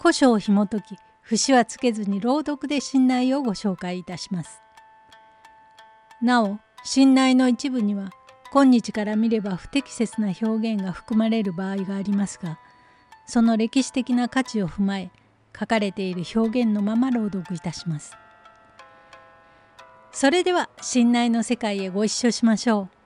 古書を紐解き節はつけずに朗読で信頼をご紹介いたします。なお信頼の一部には今日から見れば不適切な表現が含まれる場合がありますがその歴史的な価値を踏まえ書かれている表現のまま朗読いたします。それでは信頼の世界へご一緒しましょう。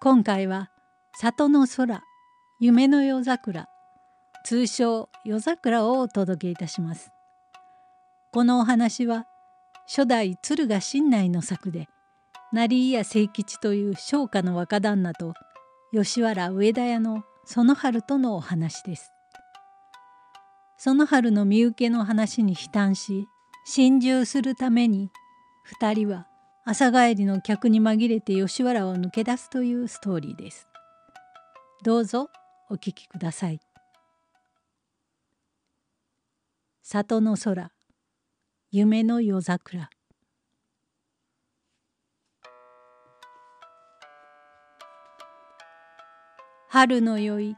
今回は里の空夢の夜桜通称夜桜をお届けいたします。このお話は初代敦賀新内の作で成家清吉という商家の若旦那と吉原上田屋の園春とのお話です。園春の身請けの話に悲嘆し心中するために2人は朝帰りの客に紛れて吉原を抜け出すというストーリーです。どうぞお聞きください。里の空夢の夜桜春の宵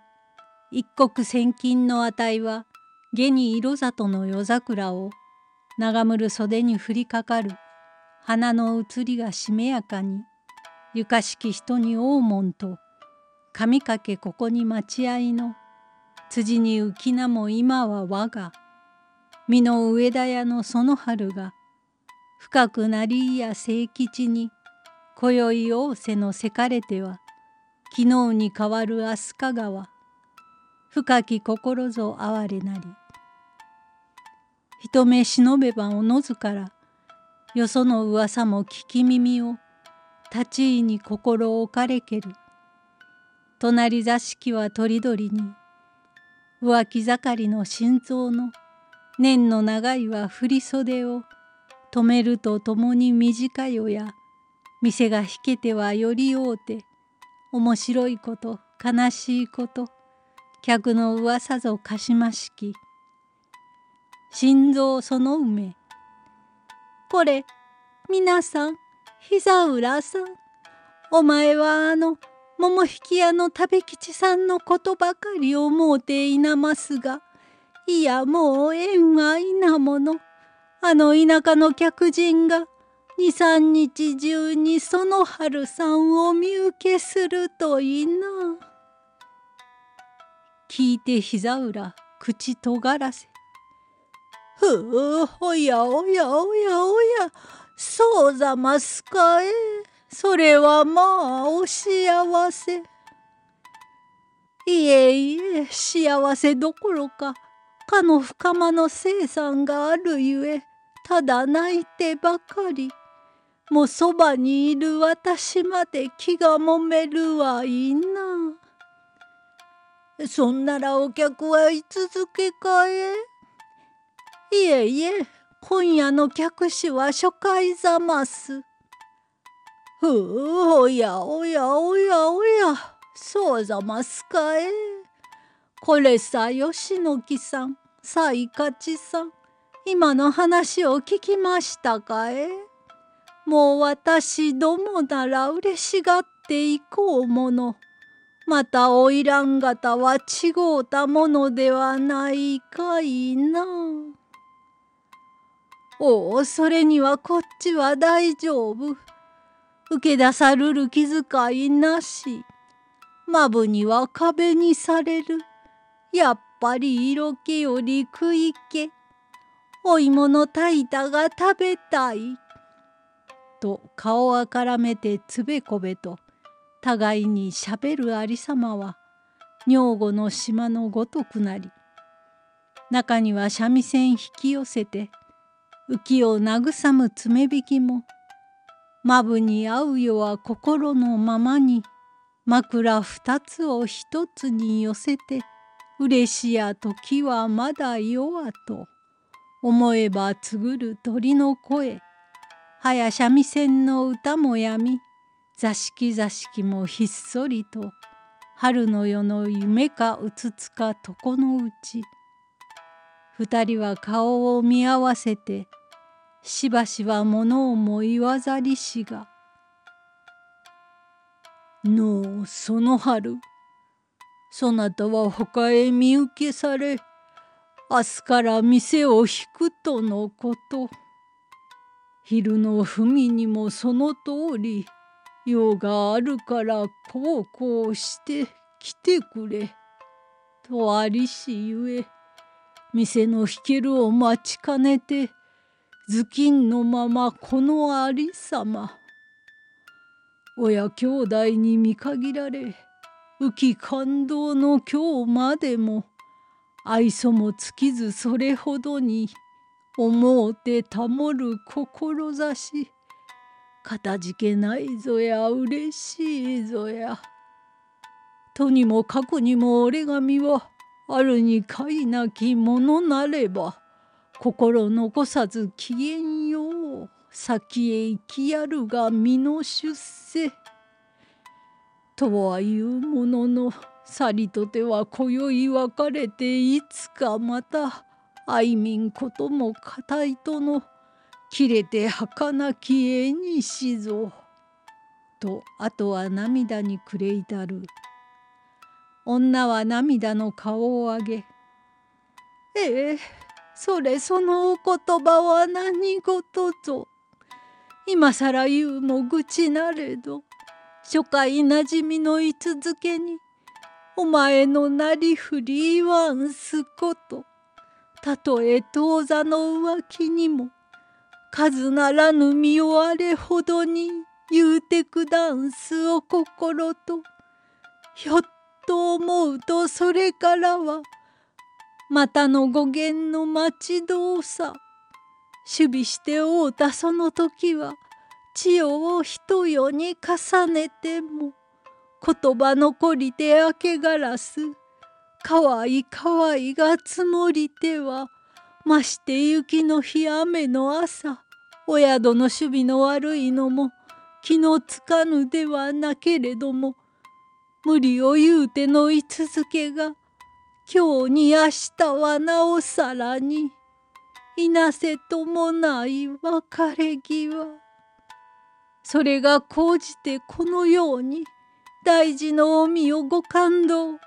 一国千金の値は下に色里の夜桜を長むる袖に降りかかる花の移りがしめやかに床敷人に大門と髪かけここに待合の辻に浮き名も今は我が身の上田屋のその春が深くなりや清吉に今宵仰せのせかれては昨日に変わる飛鳥川深き心ぞ哀れなり。一目忍べばおのずからよその噂も聞き耳を立ち居に心置かれける。隣座敷はとりどりに浮気盛りの心臓の年の長いは振り袖を止めるとともに短よや店が引けてはよりおうて面白いこと悲しいこと客の噂ぞかしましき。心臓その梅これ皆さん膝浦さん。お前はあの桃引き屋の食べ吉さんのことばかり思うていなますがいやもう縁はいなものあの田舎の客人が二三日中にその春さんを見受けするといいな。聞いて膝裏口とがらせ。ふう、おやおやおやおや、そうざますかえ。それはまあお幸せ。いえいえ、幸せどころか、かの深間の生産があるゆえ、ただ泣いてばかり。もうそばにいる私まで気がもめるはいいな。そんならお客はい続けかえいえいえ、今夜の客士は初回ざます。ふう、おやおやおやおや、そうざますかえ。これさ、吉野木さん、さいかちさん、今の話を聞きましたかえ。もう私どもなら嬉しがっていこうもの。また花魁方は違うたものではないかいな。おおそれにはこっちは大丈夫。受け出さるる気遣いなし。まぶには壁にされる。やっぱり色気より食い気。お芋の炊いたが食べたい。と顔をあからめてつべこべと互いにしゃべるありさまは女房の島のごとくなり中には三味線引き寄せて浮きを慰む爪引きもまぶに合うよは心のままに枕二つを一つに寄せて嬉しや時はまだ夜はと思えばつぐる鳥の声はや三味線の歌もやみ座敷座敷もひっそりと春の夜の夢かうつつか床のうち二人は顔を見合わせてしばしば物をも言わざりしが「のうその春そなたは他へ身請けされ明日から店を引くとのこと。昼の文にもその通り用があるからこうこうして来てくれ」とありしゆえ店の引けるを待ちかねて頭巾のままこのありさま親兄弟に見限られ浮き感動の今日までも愛想も尽きずそれほどに思うて保る志かたじけないぞやうれしいぞや。とにもかくにも折紙はあるにかいなきものなれば心残さず機嫌よう先へ行きやるが身の出世。とはいうもののさりとては今宵別れていつかまた愛民ことも固いとの切れて儚き絵にしぞ。とあとは涙に暮れ至る。女は涙の顔を上げ「ええそれそのお言葉は何事ぞ。今更言うも愚痴なれど初回なじみの居続けにお前のなりふり言わんすこと。たとえ当座の浮気にも数ならぬ身をあれほどに言うてくだんすお心とひょっと思うとそれからはまたの語源の待ち遠さ。守備しておうたその時は千代を一夜に重ねても言葉残りて明けガラスかわいかわいが積もりてはまして雪の日雨の朝お宿の守備の悪いのも気のつかぬではなけれども無理を言うての居続けが今日に明日はなおさらにいなせともない別れ際。それが高じてこのように大事のお身をご感動。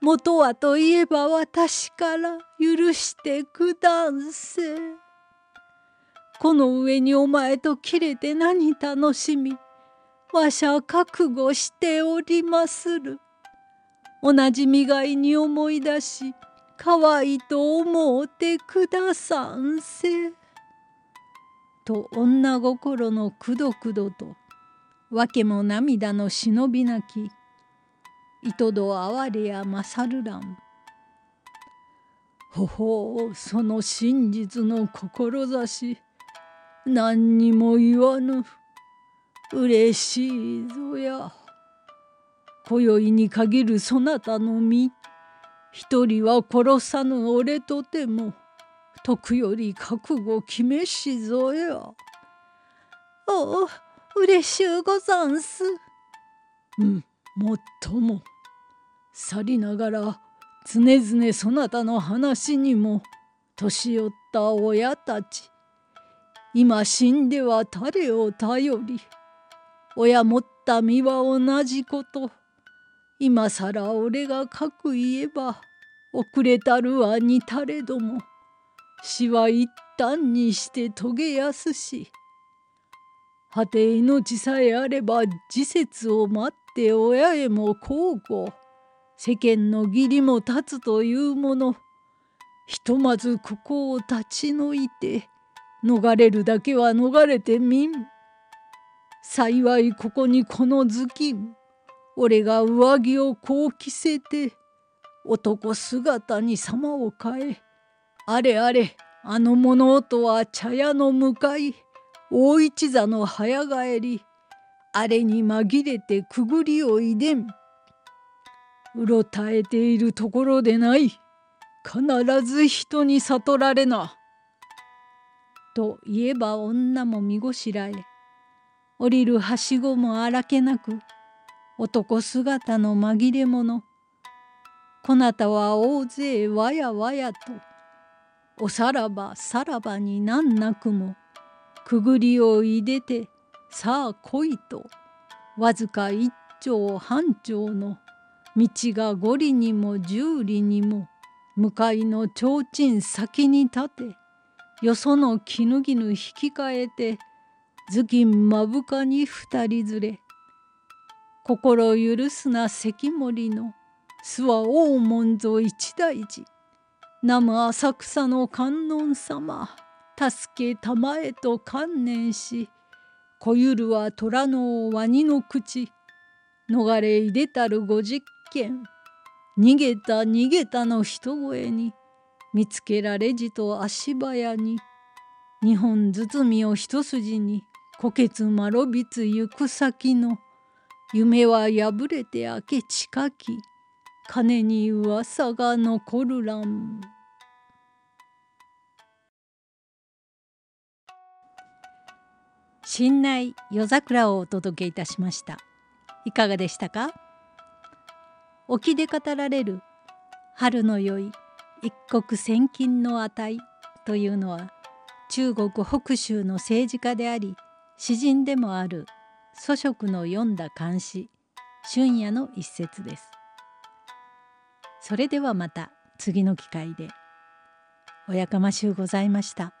元はといえば私から許してくだんせこの上にお前と切れて何楽しみわしゃ覚悟しておりまする。同じみがいに思い出し、かわいと思うてくださんせ。と女心のくどくどと、わけも涙の忍びなき、いとど哀れや勝るらん。ほほうその真実の志何にも言わぬ。嬉しいぞや。今宵に限るそなたの身一人は殺さぬ俺とても徳より覚悟決めしぞや。おお嬉しゅうござんす。うんもっとも去りながら常々そなたの話にも年寄った親たち今死んでは誰を頼り親持った身は同じこと。今更俺がかく言えば遅れたるは似たれども死は一旦にして遂げやすし果て命さえあれば時節を待って親へも交互世間の義理も立つというものひとまずここを立ち退いて逃れるだけは逃れてみん。幸いここにこの頭巾俺が上着をこう着せて男姿に様を変えあれあれあの者とは茶屋の向かい大一座の早帰りあれに紛れてくぐりをいでんうろたえているところでない。必ず人に悟られな。と言えば女も見ごしらえ。降りるはしごも荒けなく男姿の紛れ者こなたは大勢わやわやとおさらばさらばになんなくもくぐりをいでてさあ来いとわずか一丁半丁の道が五里にも十里にも向かいの提灯先に立てよその絹絹引き換えて頭巾まぶかに二人連れ心許すな関森の。諏訪大門ぞ一大事。南無浅草の観音様。助けたまえと観念し。小ゆるは虎のワニの口。逃れいでたるご実験。逃げた逃げたの一声に。見つけられじと足早に。二本包みを一筋に。虎血まろびつ行く先の。夢は破れて明け近き金に噂が残るらん。新内夜桜をお届けいたしました。いかがでしたか？沖で語られる春の宵一国千金の値というのは中国北州の政治家であり詩人でもある祖職の読んだ漢詩春夜の一節です。それではまた次の機会でおやかましゅうございました。